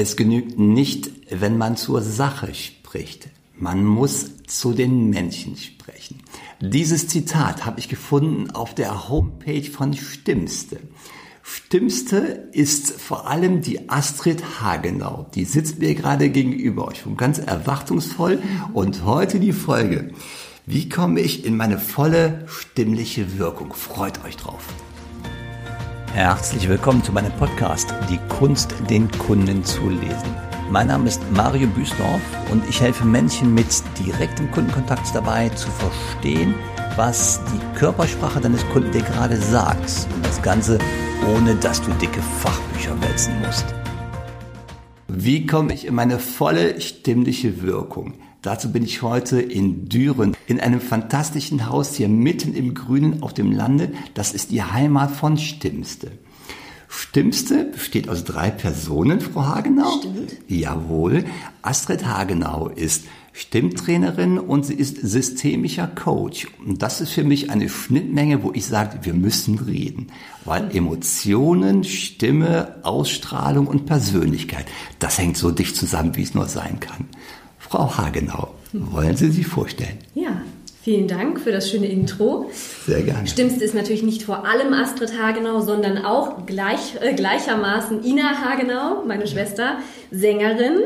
Es genügt nicht, wenn man zur Sache spricht. Man muss zu den Menschen sprechen. Dieses Zitat habe ich gefunden auf der Homepage von Stimmste. Stimmste ist vor allem die Astrid Hagenau. Die sitzt mir gerade gegenüber euch und ganz erwartungsvoll. Und heute die Folge. Wie komme ich in meine volle stimmliche Wirkung? Freut euch drauf. Herzlich willkommen zu meinem Podcast Die Kunst, den Kunden zu lesen. Mein Name ist Mario Büsdorf und ich helfe Menschen mit direktem Kundenkontakt dabei zu verstehen, was die Körpersprache deines Kunden dir gerade sagt. Und das Ganze ohne dass du dicke Fachbücher wälzen musst. Wie komme ich in meine volle stimmliche Wirkung? Dazu bin ich heute in Düren, in einem fantastischen Haus hier mitten im Grünen auf dem Lande. Das ist die Heimat von Stimmste. Stimmste besteht aus drei Personen, Frau Hagenau. Stimmt. Jawohl. Astrid Hagenau ist Stimmtrainerin und sie ist systemischer Coach. Und das ist für mich eine Schnittmenge, wo ich sage, wir müssen reden. Weil Emotionen, Stimme, Ausstrahlung und Persönlichkeit, das hängt so dicht zusammen, wie es nur sein kann. Frau Hagenau, wollen Sie sich vorstellen? Ja, vielen Dank für das schöne Intro. Sehr gerne. Stimmste ist natürlich nicht vor allem Astrid Hagenau, sondern auch gleich, äh, gleichermaßen Ina Hagenau, meine Schwester, Sängerin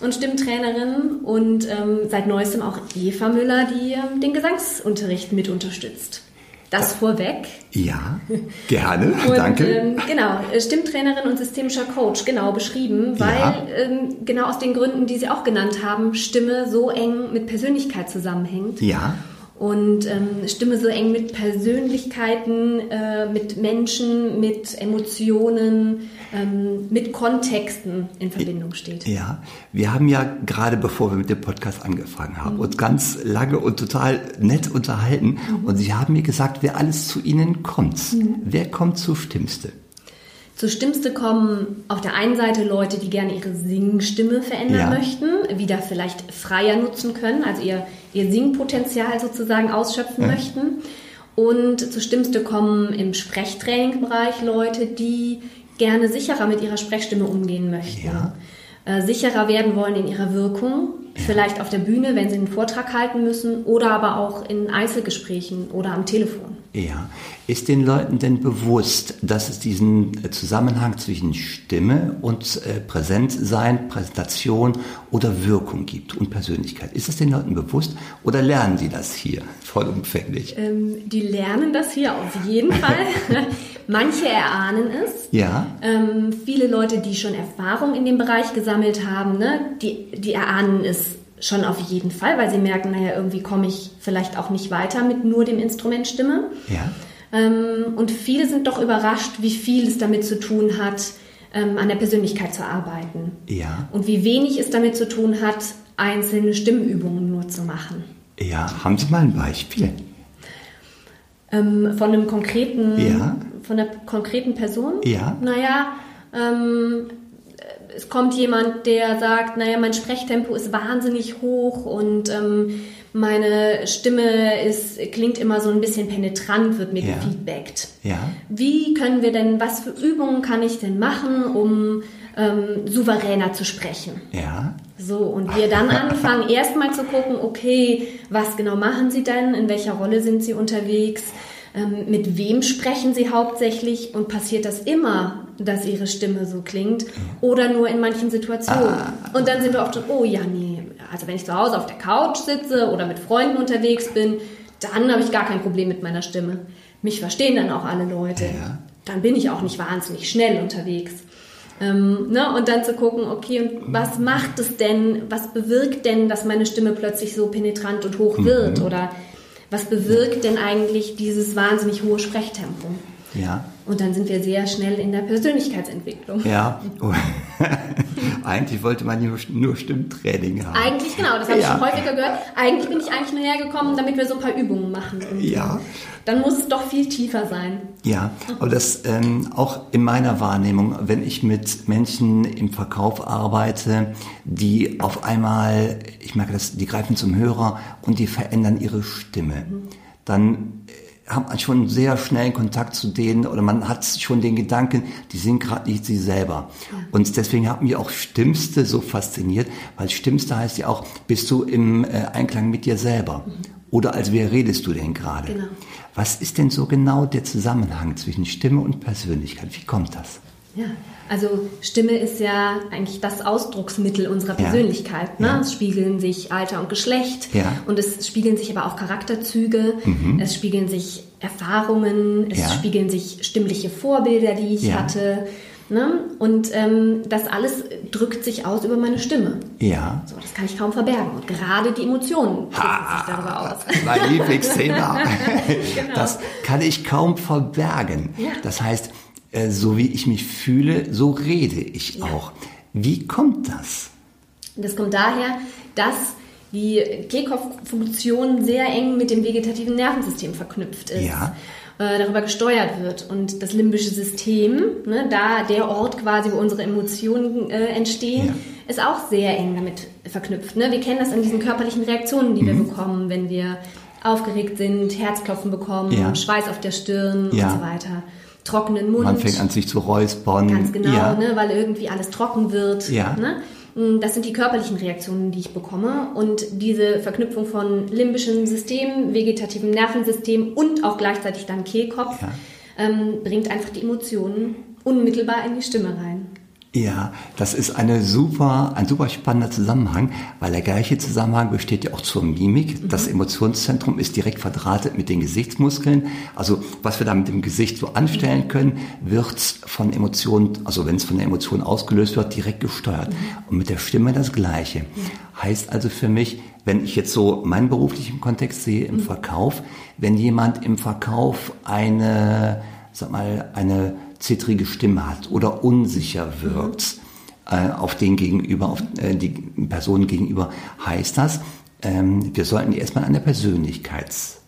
und Stimmtrainerin und ähm, seit neuestem auch Eva Müller, die ähm, den Gesangsunterricht mit unterstützt. Das vorweg. Ja, gerne, Und, danke. Ähm, genau, äh, Stimmtrainerin und systemischer Coach, genau beschrieben, weil Ja. ähm, genau aus den Gründen, die Sie auch genannt haben, Stimme so eng mit Persönlichkeit zusammenhängt. ja, Und ähm, Stimme so eng mit Persönlichkeiten, äh, mit Menschen, mit Emotionen, ähm, mit Kontexten in Verbindung steht. ja. Wir haben ja gerade, bevor wir mit dem Podcast angefangen haben, uns ganz lange und total nett unterhalten. Und Sie haben mir gesagt, wer alles zu Ihnen kommt. Wer kommt zu Stimmste? Zu Stimmste kommen auf der einen Seite Leute, die gerne ihre Singstimme verändern Ja. möchten, wieder vielleicht freier nutzen können, also ihr, ihr Singpotenzial sozusagen ausschöpfen möchten. Und zu Stimmste kommen im Sprechtrainingbereich Leute, die gerne sicherer mit ihrer Sprechstimme umgehen möchten. Ja. Äh, sicherer werden wollen in ihrer Wirkung, vielleicht auf der Bühne, wenn sie einen Vortrag halten müssen, oder aber auch in Einzelgesprächen oder am Telefon. Ja. Ist den Leuten denn bewusst, dass es diesen äh, Zusammenhang zwischen Stimme und äh, Präsentsein, Präsentation oder Wirkung gibt und Persönlichkeit? Ist es den Leuten bewusst oder lernen die das hier vollumfänglich? Ähm, die lernen das hier auf jeden Fall. Manche erahnen es. Ja. Ähm, viele Leute, die schon Erfahrung in dem Bereich gesammelt haben, ne, die, die erahnen es schon auf jeden Fall, weil sie merken, naja, irgendwie komme ich vielleicht auch nicht weiter mit nur dem Instrument Stimme. Ja. Ähm, und viele sind doch überrascht, wie viel es damit zu tun hat, ähm, an der Persönlichkeit zu arbeiten. Ja. Und wie wenig es damit zu tun hat, einzelne Stimmübungen nur zu machen. Ja. Haben Sie mal ein Beispiel? Ähm, von einem konkreten, Ja. Von einer konkreten Person? Ja. Naja, ähm, es kommt jemand, der sagt, naja, mein Sprechtempo ist wahnsinnig hoch und ähm, meine Stimme ist, klingt immer so ein bisschen penetrant, wird mir Ja. gefeedbackt. Ja. Wie können wir denn, was für Übungen kann ich denn machen, um ähm, souveräner zu sprechen? Ja. So, und wir dann anfangen, erstmal zu gucken, okay, was genau machen Sie denn, in welcher Rolle sind Sie unterwegs, mit wem sprechen Sie hauptsächlich und passiert das immer, dass Ihre Stimme so klingt oder nur in manchen Situationen? Und dann sind wir oft so, oh ja, nee, also wenn ich zu Hause auf der Couch sitze oder mit Freunden unterwegs bin, dann habe ich gar kein Problem mit meiner Stimme. Mich verstehen dann auch alle Leute. Ja. Dann bin ich auch nicht wahnsinnig schnell unterwegs. Ähm, ne? Und dann zu gucken, okay, und was macht es denn, was bewirkt denn, dass meine Stimme plötzlich so penetrant und hoch wird? Oder was bewirkt denn eigentlich dieses wahnsinnig hohe Sprechtempo? Ja. Und dann sind wir sehr schnell in der Persönlichkeitsentwicklung. Ja. Eigentlich wollte man nur, nur Stimmtraining haben. Eigentlich, genau, das habe ich Ja. schon häufiger gehört. Eigentlich bin ich eigentlich nur hergekommen, damit wir so ein paar Übungen machen. irgendwie. Ja. Dann muss es doch viel tiefer sein. Ja, aber das ähm, auch in meiner Wahrnehmung, wenn ich mit Menschen im Verkauf arbeite, die auf einmal, ich merke das, die greifen zum Hörer und die verändern ihre Stimme, dann äh, hat man schon sehr schnell Kontakt zu denen oder man hat schon den Gedanken, die sind gerade nicht sie selber. Ja. Und deswegen hat mich auch Stimmste so fasziniert, weil Stimmste heißt ja auch, bist du im äh, Einklang mit dir selber? Mhm. Oder als wer redest du denn gerade? Genau. Was ist denn so genau der Zusammenhang zwischen Stimme und Persönlichkeit? Wie kommt das? Ja, also Stimme ist ja eigentlich das Ausdrucksmittel unserer Persönlichkeit. Ja. Ne? Ja. Es spiegeln sich Alter und Geschlecht ja. und es spiegeln sich aber auch Charakterzüge, mhm. es spiegeln sich Erfahrungen, es spiegeln sich stimmliche Vorbilder, die ich hatte. Ne? Und ähm, das alles drückt sich aus über meine Stimme. Ja. So, das kann ich kaum verbergen. Und gerade die Emotionen drücken sich darüber aus. Mein Lieblingsthema. genau. Das kann ich kaum verbergen. Ja. Das heißt, äh, so wie ich mich fühle, so rede ich ja. auch. Wie kommt das? Das kommt daher, dass die Kehlkopffunktion sehr eng mit dem vegetativen Nervensystem verknüpft ist. Ja. Äh, darüber gesteuert wird. Und das limbische System, ne, da der Ort quasi, wo unsere Emotionen äh, entstehen, ja. ist auch sehr eng damit verknüpft. Ne? Wir kennen das an diesen körperlichen Reaktionen, die mhm. wir bekommen, wenn wir aufgeregt sind, Herzklopfen bekommen, ja. Schweiß auf der Stirn ja. und so weiter trockenen Mund. Man fängt an sich zu räuspern. Ganz genau, ja. ne, weil irgendwie alles trocken wird. Ja. Ne? Mm, das sind die körperlichen Reaktionen, die ich bekomme. Und diese Verknüpfung von limbischem System, vegetativem Nervensystem und auch gleichzeitig dann Kehlkopf ja. ähm, bringt einfach die Emotionen unmittelbar in die Stimme rein. Ja, das ist eine super, ein super spannender Zusammenhang, weil der gleiche Zusammenhang besteht ja auch zur Mimik. Mhm. Das Emotionszentrum ist direkt verdrahtet mit den Gesichtsmuskeln. Also was wir da mit dem Gesicht so anstellen können, wird von Emotionen, also wenn es von der Emotion ausgelöst wird, direkt gesteuert. Mhm. Und mit der Stimme das Gleiche. Mhm. Heißt also für mich, wenn ich jetzt so meinen beruflichen Kontext sehe im mhm. Verkauf, wenn jemand im Verkauf eine, sag mal, eine zittrige Stimme hat oder unsicher wirkt mhm. äh, auf den gegenüber, auf äh, die Person gegenüber, heißt das, ähm, wir sollten erstmal an der Persönlichkeits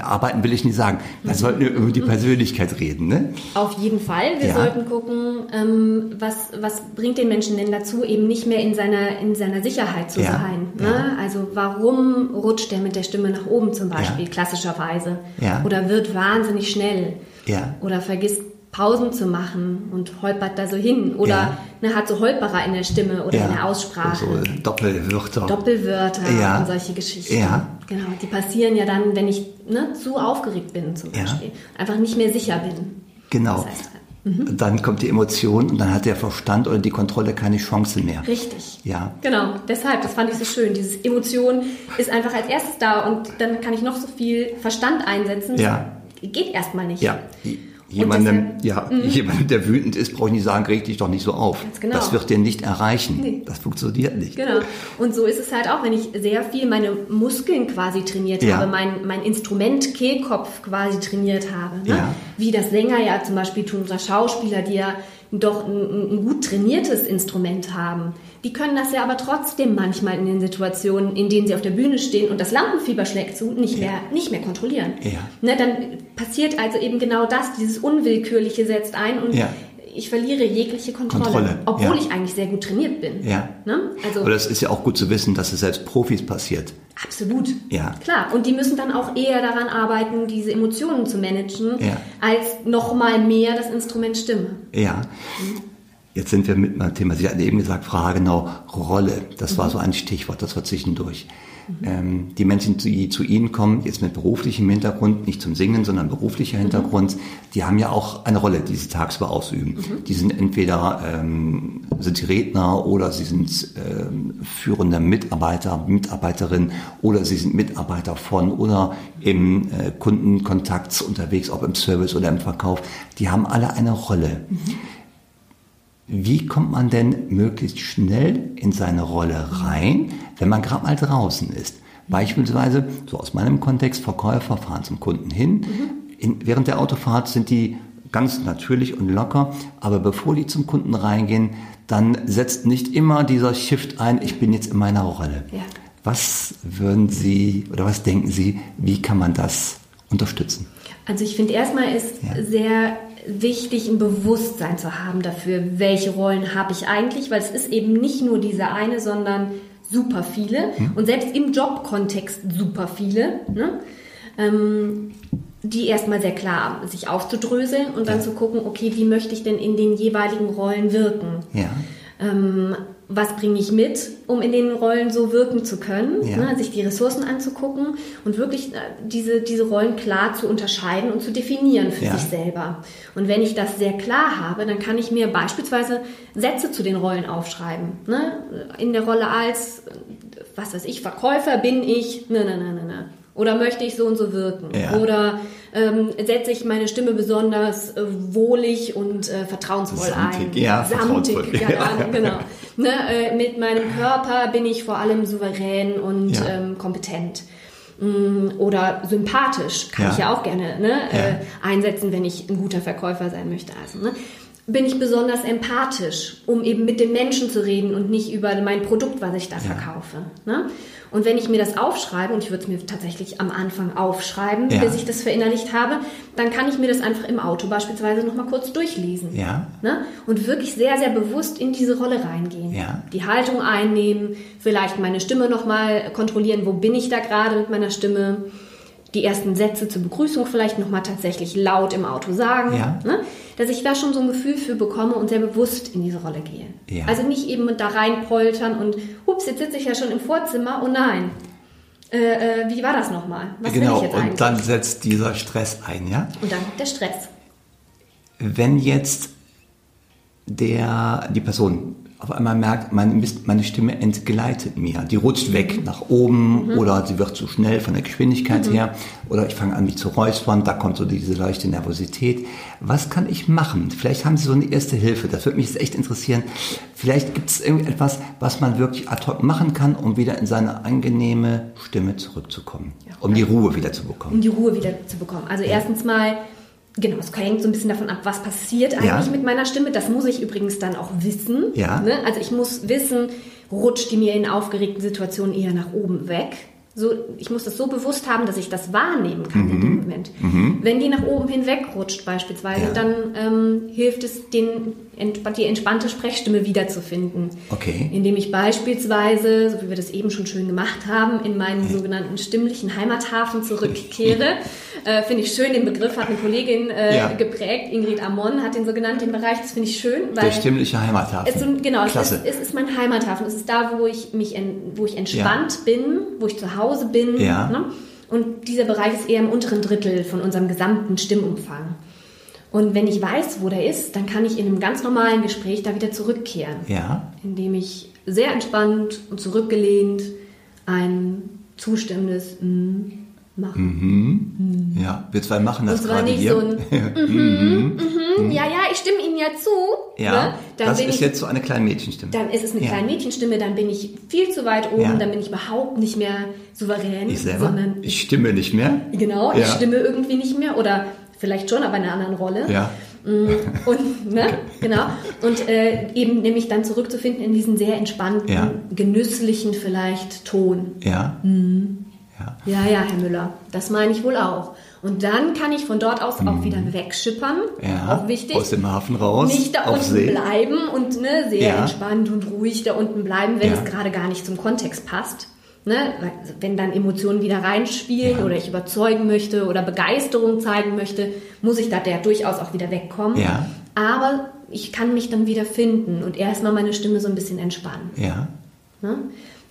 arbeiten will ich nicht sagen. Wir sollten über die Persönlichkeit reden, ne? Auf jeden Fall. Wir ja. sollten gucken, ähm, was, was bringt den Menschen denn dazu, eben nicht mehr in seiner, in seiner Sicherheit zu ja. sein. Ne? Ja. Also warum rutscht der mit der Stimme nach oben zum Beispiel, klassischerweise? Oder wird wahnsinnig schnell? Ja. Oder vergisst Pausen zu machen und holpert da so hin. Oder ja. ne, hat so Holperer in der Stimme oder ja. in der Aussprache. So Doppelwörter. Doppelwörter ja. und solche Geschichten. Ja. Genau, die passieren ja dann, wenn ich ne, zu aufgeregt bin zum Beispiel. Einfach nicht mehr sicher bin. Genau. Das heißt, Mhm. Dann kommt die Emotion und dann hat der Verstand oder die Kontrolle keine Chance mehr. Richtig. Ja. Genau. Deshalb, das fand ich so schön. Dieses Emotion ist einfach als erstes da und dann kann ich noch so viel Verstand einsetzen. Ja geht erstmal nicht. Ja. Jemandem, ja, mhm. jemandem, der wütend ist, brauche ich nicht sagen, reg dich doch nicht so auf. Genau. Das wird dir nicht erreichen. Nee. Das funktioniert nicht. Genau. Und so ist es halt auch, wenn ich sehr viel meine Muskeln quasi trainiert ja. habe, mein, mein Instrument Kehlkopf quasi trainiert habe. Ne? Ja. Wie das Sänger ja zum Beispiel tun, oder Schauspieler, die ja doch ein, ein, gut trainiertes Instrument haben. Die können das ja aber trotzdem manchmal in den Situationen, in denen sie auf der Bühne stehen und das Lampenfieber schlägt zu, nicht, ja. mehr, nicht mehr kontrollieren. Ja. Ne, dann passiert also eben genau das, dieses Unwillkürliche setzt ein und ja ich verliere jegliche Kontrolle, Kontrolle obwohl ja. ich eigentlich sehr gut trainiert bin. Ja. Ne? Also, Aber das ist ja auch gut zu wissen, dass es selbst Profis passiert. Absolut. Ja. Klar. Und die müssen dann auch eher daran arbeiten, diese Emotionen zu managen, ja. als nochmal mehr das Instrument Stimme. Ja. Jetzt sind wir mit einem Thema. Sie hatten eben gesagt, Frage genau, Rolle. Das mhm. war so ein Stichwort, das war zwischendurch. Ähm, die Menschen, die zu Ihnen kommen, jetzt mit beruflichem Hintergrund, nicht zum Singen, sondern beruflicher mhm. Hintergrund, die haben ja auch eine Rolle, die sie tagsüber ausüben. Mhm. Die sind entweder ähm, sind sie Redner oder sie sind ähm, führende Mitarbeiter, Mitarbeiterin oder sie sind Mitarbeiter von oder im äh, Kundenkontakt unterwegs, ob im Service oder im Verkauf. Die haben alle eine Rolle. Wie kommt man denn möglichst schnell in seine Rolle rein, wenn man gerade mal draußen ist? Beispielsweise, so aus meinem Kontext, Verkäufer fahren zum Kunden hin. Mhm. In, während der Autofahrt sind die ganz natürlich und locker, aber bevor die zum Kunden reingehen, dann setzt nicht immer dieser Shift ein, ich bin jetzt in meiner Rolle. Ja. Was würden Sie oder was denken Sie, wie kann man das unterstützen? Also ich finde erstmal ist ja. sehr wichtig, ein Bewusstsein zu haben dafür, welche Rollen habe ich eigentlich, weil es ist eben nicht nur diese eine, sondern super viele hm. und selbst im Jobkontext super viele. Ne? ähm, die erstmal sehr klar sich aufzudröseln und dann Ja. zu gucken, okay, wie möchte ich denn in den jeweiligen Rollen wirken? Ja. Ähm, was bringe ich mit, um in den Rollen so wirken zu können? Ja. Ne, sich die Ressourcen anzugucken und wirklich äh, diese, diese Rollen klar zu unterscheiden und zu definieren für Ja. sich selber. Und wenn ich das sehr klar habe, dann kann ich mir beispielsweise Sätze zu den Rollen aufschreiben. Ne? In der Rolle als, äh, was weiß ich, Verkäufer bin ich, ne, ne, ne, ne, ne. Oder möchte ich so und so wirken? Ja. Oder ähm, setze ich meine Stimme besonders äh, wohlig und äh, vertrauensvoll Samtig, ein? ja, Samtig, vertrauensvoll. keine Ahnung, genau. Ne, äh, mit meinem Körper bin ich vor allem souverän und Ja. ähm, kompetent. Mm, Oder sympathisch kann Ja. ich ja auch gerne ne, Ja. äh, einsetzen, wenn ich ein guter Verkäufer sein möchte. Also, ne? Bin ich besonders empathisch, um eben mit den Menschen zu reden und nicht über mein Produkt, was ich da verkaufe. Ne? Und wenn ich mir das aufschreibe, und ich würde es mir tatsächlich am Anfang aufschreiben, Ja. bis ich das verinnerlicht habe, dann kann ich mir das einfach im Auto beispielsweise nochmal kurz durchlesen. Ja. Ne? Und wirklich sehr, sehr bewusst in diese Rolle reingehen. Ja. Die Haltung einnehmen, vielleicht meine Stimme nochmal kontrollieren, wo bin ich da gerade mit meiner Stimme. Die ersten Sätze zur Begrüßung vielleicht nochmal tatsächlich laut im Auto sagen. Ja. Ne? Dass ich da schon so ein Gefühl für bekomme und sehr bewusst in diese Rolle gehe. Ja. Also nicht eben da reinpoltern und, ups, jetzt sitze ich ja schon im Vorzimmer, oh nein. Äh, äh, wie war das nochmal? Was will genau, ich jetzt eigentlich? und dann setzt dieser Stress ein, ja? und dann kommt der Stress. Wenn jetzt der, die Person auf einmal merkt, meine, Mist, meine Stimme entgleitet mir, die rutscht weg nach oben oder sie wird zu schnell von der Geschwindigkeit her oder ich fange an mich zu räuspern, da kommt so diese leichte Nervosität. Was kann ich machen? Vielleicht haben Sie so eine erste Hilfe, das würde mich jetzt echt interessieren. Vielleicht gibt es irgendetwas, was man wirklich ad hoc machen kann, um wieder in seine angenehme Stimme zurückzukommen, um die Ruhe wieder zu bekommen. um die Ruhe wieder zu bekommen. Also erstens mal, genau, es hängt so ein bisschen davon ab, was passiert eigentlich Ja. mit meiner Stimme. Das muss ich übrigens dann auch wissen. Ja. Ne? Also ich muss wissen, rutscht die mir in aufgeregten Situationen eher nach oben weg. So, ich muss das so bewusst haben, dass ich das wahrnehmen kann in dem Moment. Wenn die nach oben hinweg rutscht beispielsweise, Mhm. Ja. dann ähm, hilft es, den, die entspannte Sprechstimme wiederzufinden. Okay. Indem ich beispielsweise, so wie wir das eben schon schön gemacht haben, in meinen sogenannten stimmlichen Heimathafen zurückkehre. äh, finde ich schön, den Begriff hat eine Kollegin äh, Ja. geprägt, Ingrid Amon hat den so genannt, den Bereich, das finde ich schön. Weil Der stimmliche Heimathafen. es, ist genau, es Klasse. ist, es ist mein Heimathafen. Es ist da, wo ich mich, en, wo ich entspannt bin, wo ich zu Hause bin. Ja. Ne? Und dieser Bereich ist eher im unteren Drittel von unserem gesamten Stimmumfang. Und wenn ich weiß, wo der ist, dann kann ich in einem ganz normalen Gespräch da wieder zurückkehren ja. indem ich sehr entspannt und zurückgelehnt ein zustimmendes mm mache. Ja, wir zwei machen das gerade nicht hier. so ein mhm, mhm, ja, ja, ich stimme Ihnen ja zu. ja, ne? dann das bin ist ich, jetzt so eine kleine Mädchenstimme. dann ist es eine Ja. kleine Mädchenstimme, dann bin ich viel zu weit oben, Ja. dann bin ich überhaupt nicht mehr souverän, ich selber, sondern ich stimme nicht mehr. genau, ich Ja. stimme irgendwie nicht mehr oder vielleicht schon, aber in einer anderen Rolle. Ja, Und, ne, genau. Und äh, eben nämlich dann zurückzufinden in diesen sehr entspannten, Ja. genüsslichen vielleicht Ton. ja, Mhm. ja. Ja, ja, Herr Müller, das meine ich wohl auch. Und dann kann ich von dort aus auch wieder wegschippern. Ja, auch wichtig. aus dem Hafen raus, Nicht da auf unten See. bleiben und ne, sehr Ja. entspannt und ruhig da unten bleiben, wenn Ja. es gerade gar nicht zum Kontext passt. Ne? Also Wenn dann Emotionen wieder reinspielen Ja. oder ich überzeugen möchte oder Begeisterung zeigen möchte, muss ich da der durchaus auch wieder wegkommen. Ja. Aber ich kann mich dann wieder finden und erstmal meine Stimme so ein bisschen entspannen. Ja, Ne?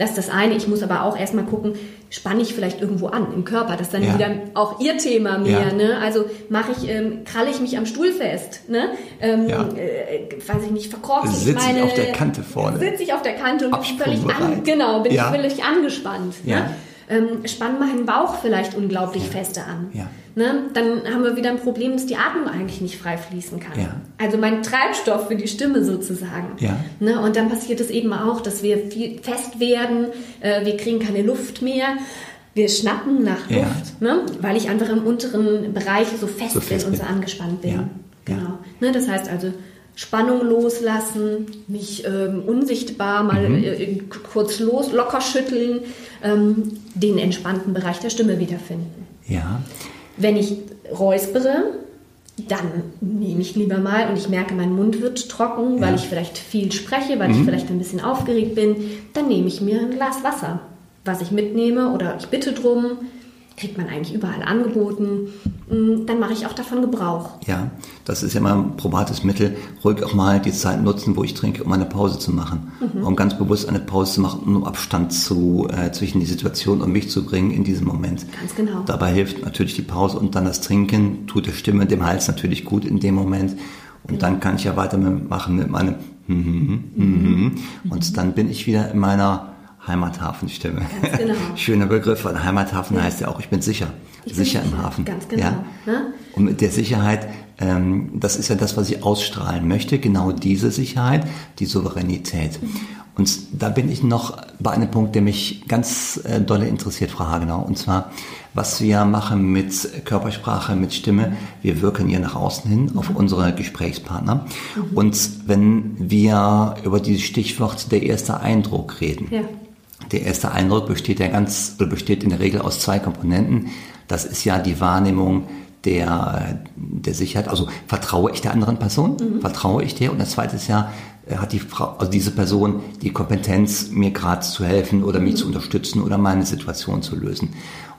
Das ist das eine. Ich muss aber auch erstmal gucken, spanne ich vielleicht irgendwo an im Körper. Das ist dann Ja. wieder auch ihr Thema mehr. Ja. Ne? Also mache ich, ähm, kralle ich mich am Stuhl fest. Ne? Ähm, Ja. äh, weiß ich nicht, verkorkse ich Sitze ich meine... auf der Kante vorne. Sitze ich auf der Kante und bin völlig, an, genau, bin völlig angespannt. Ne? Ähm, spann meinen Bauch vielleicht unglaublich feste an. Ja. Ne? Dann haben wir wieder ein Problem, dass die Atmung eigentlich nicht frei fließen kann. Ja. Also mein Treibstoff für die Stimme sozusagen. Ja. Ne? Und dann passiert es eben auch, dass wir viel fest werden, äh, wir kriegen keine Luft mehr, wir schnappen nach Ja. Luft, ne? weil ich einfach im unteren Bereich so fest, So fest bin und so angespannt bin. Ja. Genau. Ne? Das heißt also Spannung loslassen, mich ähm, unsichtbar mal Mhm. äh, kurz los, locker schütteln, ähm, den entspannten Bereich der Stimme wiederfinden. ja, Wenn ich räuspere, dann nehme ich lieber mal und ich merke, mein Mund wird trocken, weil Ja. ich vielleicht viel spreche, weil ich vielleicht ein bisschen aufgeregt bin, dann nehme ich mir ein Glas Wasser, was ich mitnehme oder ich bitte drum. Kriegt man eigentlich überall angeboten, mm, dann mache ich auch davon Gebrauch. Ja, das ist ja mal ein probates Mittel, ruhig auch mal die Zeit nutzen, wo ich trinke, um eine Pause zu machen. Mhm. Um ganz bewusst eine Pause zu machen, um Abstand zu, äh, zwischen die Situation und mich zu bringen in diesem Moment. Ganz genau. Dabei hilft natürlich die Pause und dann das Trinken, tut der Stimme, dem Hals natürlich gut in dem Moment. Und genau. dann kann ich ja weitermachen mit meinem mhm, mhm, und dann bin ich wieder in meiner Heimathafenstimme. Ganz genau. Schöner Begriff, weil Heimathafen ja. heißt ja auch, ich bin sicher. Ich sicher bin im Hafen. Ganz genau. Ja? Ne? Und mit der Sicherheit, ähm, das ist ja das, was ich ausstrahlen möchte, genau diese Sicherheit, die Souveränität. Mhm. Und da bin ich noch bei einem Punkt, der mich ganz äh, dolle interessiert, Frau Hagenau. Und zwar, was wir machen mit Körpersprache, mit Stimme. Wir wirken hier nach außen hin auf mhm. unsere Gesprächspartner. Mhm. Und wenn wir über dieses Stichwort der erste Eindruck reden, ja. Der erste Eindruck besteht ja ganz, besteht in der Regel aus zwei Komponenten. Das ist ja die Wahrnehmung der, der Sicherheit. Also vertraue ich der anderen Person? Mhm. Vertraue ich der? Und das zweite ist ja, äh, hat die Frau, also diese Person die Kompetenz, mir gerade zu helfen oder mich mhm. zu unterstützen oder meine Situation zu lösen.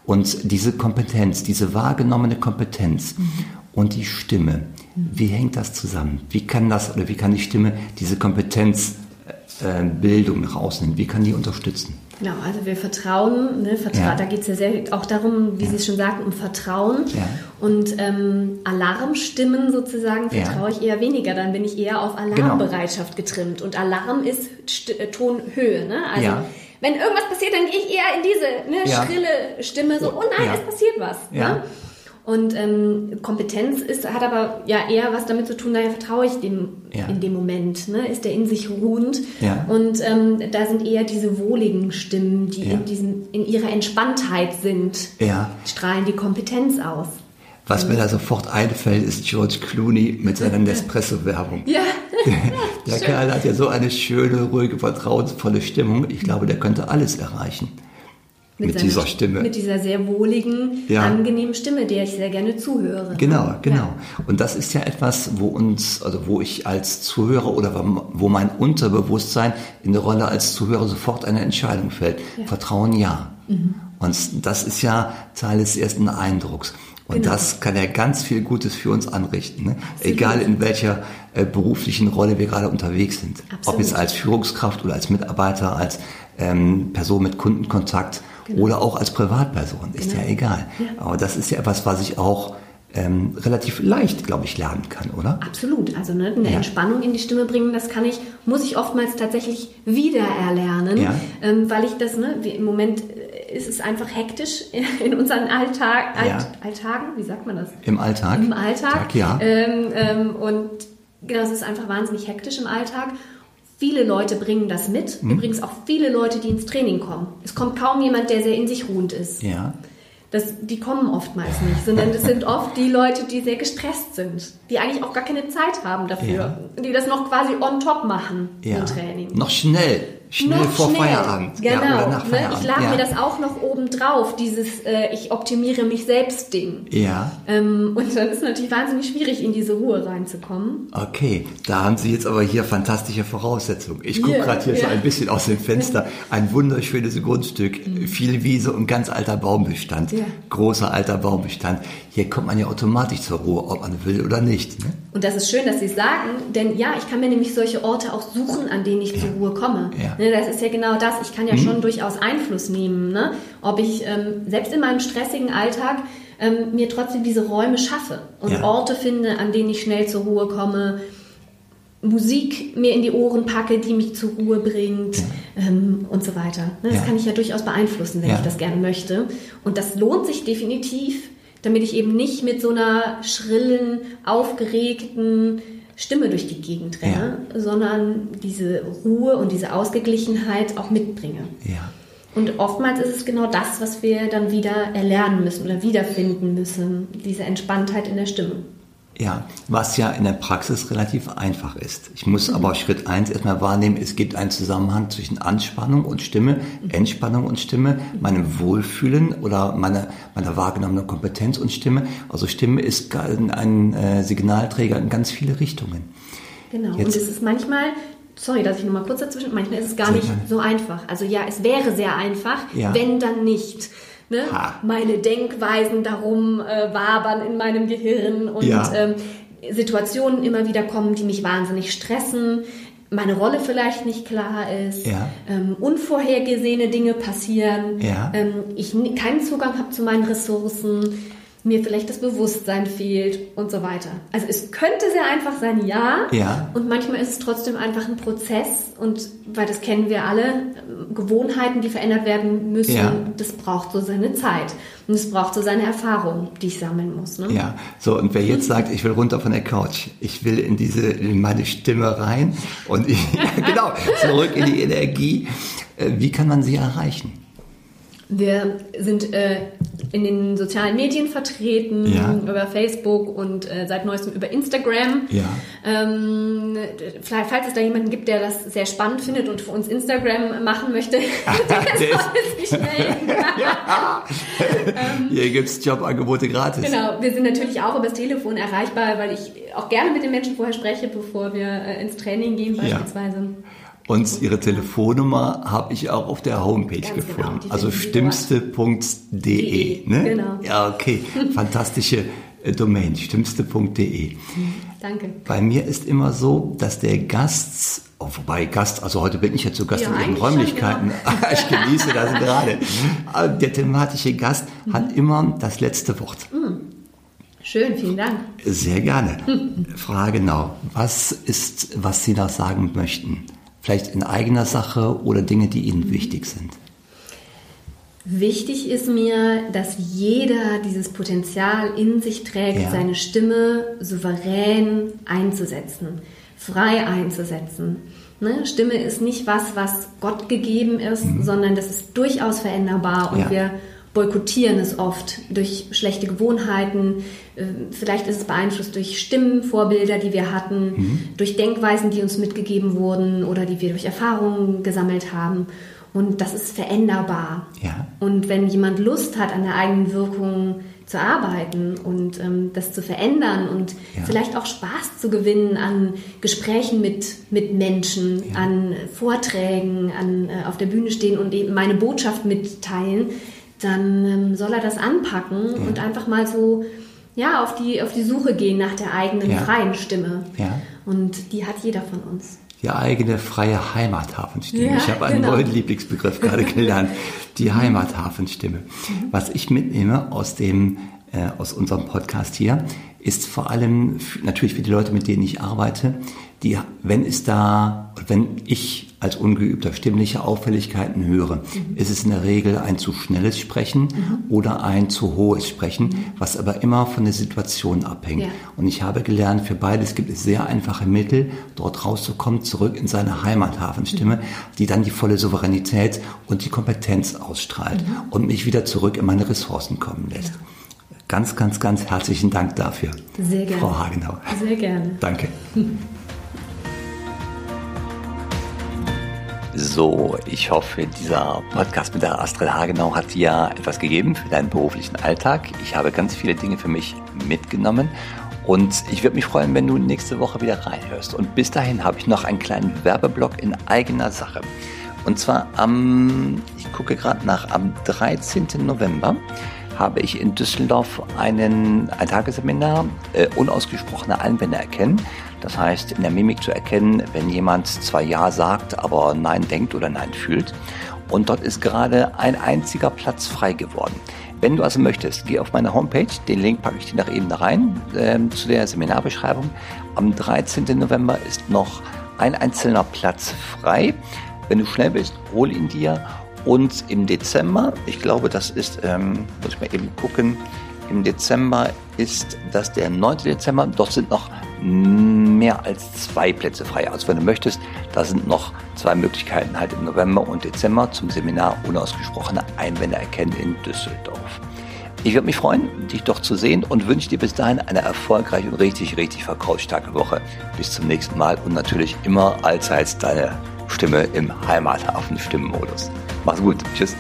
Und diese Kompetenz, diese wahrgenommene Kompetenz mhm. und die Stimme, mhm. wie hängt das zusammen? Wie kann das oder wie kann die Stimme diese Kompetenz äh, Bildung nach außen hin? Wie kann die unterstützen? Genau, also wir vertrauen, ne, Vertra ja. da geht es ja sehr auch darum, wie ja. Sie es schon sagten, um Vertrauen. Ja. Und ähm, Alarmstimmen sozusagen vertraue ich eher weniger, dann bin ich eher auf genau. Alarmbereitschaft genau. getrimmt. Und Alarm ist St äh, Tonhöhe. Ne? Also wenn irgendwas passiert, dann gehe ich eher in diese ne, schrille Stimme, so, oh nein, es passiert was. Ne? Und ähm, Kompetenz ist, hat aber ja eher was damit zu tun, daher vertraue ich dem ja. in dem Moment. Ne? Ist der in sich ruhend? Ja. Und ähm, da sind eher diese wohligen Stimmen, die ja. in, diesem, in ihrer Entspanntheit sind, strahlen die Kompetenz aus. Was mir da sofort einfällt, ist George Clooney mit seiner Nespresso-Werbung. Ja. Der, der Kerl hat ja so eine schöne, ruhige, vertrauensvolle Stimmung. Ich glaube, der könnte alles erreichen. Mit, mit dieser Stimme. Mit dieser sehr wohligen, ja. angenehmen Stimme, der ich sehr gerne zuhöre. Genau, genau. Ja. Und das ist ja etwas, wo uns, also wo ich als Zuhörer oder wo mein Unterbewusstsein in der Rolle als Zuhörer sofort eine Entscheidung fällt. Ja. Vertrauen ja. Mhm. Und das ist ja Teil des ersten Eindrucks. Und genau. das kann ja ganz viel Gutes für uns anrichten. Ne? Egal in welcher äh, beruflichen Rolle wir gerade unterwegs sind. Absolut. Ob jetzt als Führungskraft oder als Mitarbeiter, als ähm, Person mit Kundenkontakt Genau. Oder auch als Privatperson, ist genau. ja egal. Ja. Aber das ist ja etwas, was ich auch ähm, relativ leicht, glaube ich, lernen kann, oder? Absolut. Also ne, eine ja. Entspannung in die Stimme bringen, das kann ich, muss ich oftmals tatsächlich wieder erlernen, ja. ähm, weil ich das, ne, im Moment äh, ist es einfach hektisch in unseren Alltag, Alt, ja. Alltagen, wie sagt man das? Im Alltag. Im Alltag, Tag, ja. Ähm, ähm, und genau, es ist einfach wahnsinnig hektisch im Alltag. Viele Leute bringen das mit. Mhm. Übrigens auch viele Leute, die ins Training kommen. Es kommt kaum jemand, der sehr in sich ruhend ist. Ja. Das, die kommen oftmals nicht, sondern es sind oft die Leute, die sehr gestresst sind, die eigentlich auch gar keine Zeit haben dafür, ja. die das noch quasi on top machen ja. im Training. Noch schnell Schnell noch vor schnell. Feierabend. Genau. Ja, ne? Feierabend. Ich lade ja. mir das auch noch oben drauf, dieses äh, ich optimiere mich selbst Ding. Ja. Ähm, und dann ist es natürlich wahnsinnig schwierig, in diese Ruhe reinzukommen. Okay, da haben Sie jetzt aber hier fantastische Voraussetzungen. Ich gucke gerade hier yeah. so ein bisschen aus dem Fenster. Ein wunderschönes Grundstück, mhm. viel Wiese und ganz alter Baumbestand. Yeah. Großer alter Baumbestand. Hier kommt man ja automatisch zur Ruhe, ob man will oder nicht. Ne? Und das ist schön, dass Sie es sagen, denn ja, ich kann mir nämlich solche Orte auch suchen, an denen ich ja. zur Ruhe komme. Ja. Ne, das ist ja genau das. Ich kann ja mhm. schon durchaus Einfluss nehmen, ne? ob ich ähm, selbst in meinem stressigen Alltag ähm, mir trotzdem diese Räume schaffe und ja. Orte finde, an denen ich schnell zur Ruhe komme. Musik mir in die Ohren packe, die mich zur Ruhe bringt ja. ähm, und so weiter. Ne, das ja. kann ich ja durchaus beeinflussen, wenn ich das gerne möchte. Und das lohnt sich definitiv, damit ich eben nicht mit so einer schrillen, aufgeregten, Stimme durch die Gegend renne, ja. sondern diese Ruhe und diese Ausgeglichenheit auch mitbringe. Ja. Und oftmals ist es genau das, was wir dann wieder erlernen müssen oder wiederfinden müssen, diese Entspanntheit in der Stimme. Ja, was ja in der Praxis relativ einfach ist. Ich muss mhm. aber Schritt eins erstmal wahrnehmen, es gibt einen Zusammenhang zwischen Anspannung und Stimme, mhm. Entspannung und Stimme, meinem Wohlfühlen oder meiner, meiner wahrgenommenen Kompetenz und Stimme. Also Stimme ist ein äh, Signalträger in ganz viele Richtungen. Genau, Jetzt, und es ist manchmal, sorry, dass ich nur mal kurz dazwischen, manchmal ist es gar nicht so einfach. Also ja, es wäre sehr einfach, ja. wenn dann nicht ne, meine Denkweisen darum äh, wabern in meinem Gehirn und ja. ähm, Situationen immer wieder kommen, die mich wahnsinnig stressen, meine Rolle vielleicht nicht klar ist, ja. ähm, unvorhergesehene Dinge passieren, ja. ähm, ich keinen Zugang habe zu meinen Ressourcen, mir vielleicht das Bewusstsein fehlt und so weiter. Also es könnte sehr einfach sein, ja. Ja. Und manchmal ist es trotzdem einfach ein Prozess und weil das kennen wir alle, Gewohnheiten, die verändert werden müssen, ja. das braucht so seine Zeit. Und es braucht so seine Erfahrung, die ich sammeln muss. Ne? Ja, so und wer jetzt sagt, ich will runter von der Couch, ich will in diese, in meine Stimme rein und ich, genau, zurück in die Energie, äh, wie kann man sie erreichen? Wir sind äh, in den sozialen Medien vertreten, ja. über Facebook und äh, seit neuestem über Instagram. Ja. Ähm, vielleicht, falls es da jemanden gibt, der das sehr spannend findet und für uns Instagram machen möchte, der soll sich melden. ja. ähm, Hier gibt es Jobangebote gratis. Genau, wir sind natürlich auch über das Telefon erreichbar, weil ich auch gerne mit den Menschen vorher spreche, bevor wir äh, ins Training gehen beispielsweise. Ja. Und ihre Telefonnummer habe ich auch auf der Homepage Ganz genau, gefunden. Genau, also stimmste.de. Ne? Genau. Ja, okay. Fantastische äh, Domain, stimmste.de. Danke. Bei mir ist immer so, dass der Gast, oh, wobei Gast, also heute bin ich ja zu Gast ja, in Ihren Räumlichkeiten. Genau. ich genieße das gerade. Der thematische Gast mhm. hat immer das letzte Wort. Mhm. Schön, vielen Dank. Sehr gerne. Frage genau. Was ist, was Sie noch sagen möchten? Vielleicht in eigener Sache oder Dinge, die Ihnen wichtig sind? Wichtig ist mir, dass jeder dieses Potenzial in sich trägt, ja. seine Stimme souverän einzusetzen, frei einzusetzen. Ne? Stimme ist nicht was, was Gott gegeben ist, mhm. sondern das ist durchaus veränderbar und ja. wir boykottieren es oft durch schlechte Gewohnheiten. Ähm, vielleicht ist es beeinflusst durch Stimmenvorbilder, die wir hatten, mhm. durch Denkweisen, die uns mitgegeben wurden oder die wir durch Erfahrungen gesammelt haben. Und das ist veränderbar. Ja. Und wenn jemand Lust hat, an der eigenen Wirkung zu arbeiten und ähm, das zu verändern und ja. vielleicht auch Spaß zu gewinnen an Gesprächen mit, mit Menschen, ja. an Vorträgen, an äh, auf der Bühne stehen und eben meine Botschaft mitteilen, dann ähm, soll er das anpacken ja. und einfach mal so ja, auf, die, auf die Suche gehen nach der eigenen ja. freien Stimme. Ja. Und die hat jeder von uns. Die eigene freie Heimathafenstimme. Ja, ich habe einen genau. neuen Lieblingsbegriff gerade gelernt. Die Heimathafenstimme. Mhm. Was ich mitnehme aus dem äh, aus unserem Podcast hier, ist vor allem natürlich für die Leute, mit denen ich arbeite, die, wenn es da, wenn ich als ungeübter stimmliche Auffälligkeiten höre, mhm. ist es in der Regel ein zu schnelles Sprechen mhm. oder ein zu hohes Sprechen, mhm. was aber immer von der Situation abhängt. Ja. Und ich habe gelernt, für beides gibt es sehr einfache Mittel, dort rauszukommen, zurück in seine Heimathafenstimme, mhm. die dann die volle Souveränität und die Kompetenz ausstrahlt mhm. und mich wieder zurück in meine Ressourcen kommen lässt. Ja. Ganz, ganz, ganz herzlichen Dank dafür. Sehr gerne. Frau Hagenau. Sehr gerne. Danke. So, ich hoffe, dieser Podcast mit der Astrid Hagenau hat dir etwas gegeben für deinen beruflichen Alltag. Ich habe ganz viele Dinge für mich mitgenommen und ich würde mich freuen, wenn du nächste Woche wieder reinhörst. Und bis dahin habe ich noch einen kleinen Werbeblock in eigener Sache. Und zwar am, ich gucke gerade nach, am 13. November habe ich in Düsseldorf einen, ein Tagesseminar äh, unausgesprochene Einwände erkennen. Das heißt, in der Mimik zu erkennen, wenn jemand zwar Ja sagt, aber Nein denkt oder Nein fühlt. Und dort ist gerade ein einziger Platz frei geworden. Wenn du also möchtest, geh auf meine Homepage, den Link packe ich dir nach eben da rein, äh, zu der Seminarbeschreibung. Am 13. November ist noch ein einzelner Platz frei. Wenn du schnell bist, hol ihn dir und im Dezember, ich glaube, das ist, ähm, muss ich mal eben gucken, im Dezember ist das der 9. Dezember. Dort sind noch mehr als zwei Plätze frei. Also wenn du möchtest, da sind noch zwei Möglichkeiten halt im November und Dezember zum Seminar Unausgesprochene Einwände erkennen in Düsseldorf. Ich würde mich freuen, dich doch zu sehen und wünsche dir bis dahin eine erfolgreiche und richtig, richtig verkaufsstarke Woche. Bis zum nächsten Mal und natürlich immer allseits deine Stimme im Heimathafen-Stimmenmodus. Mach's gut. Tschüss.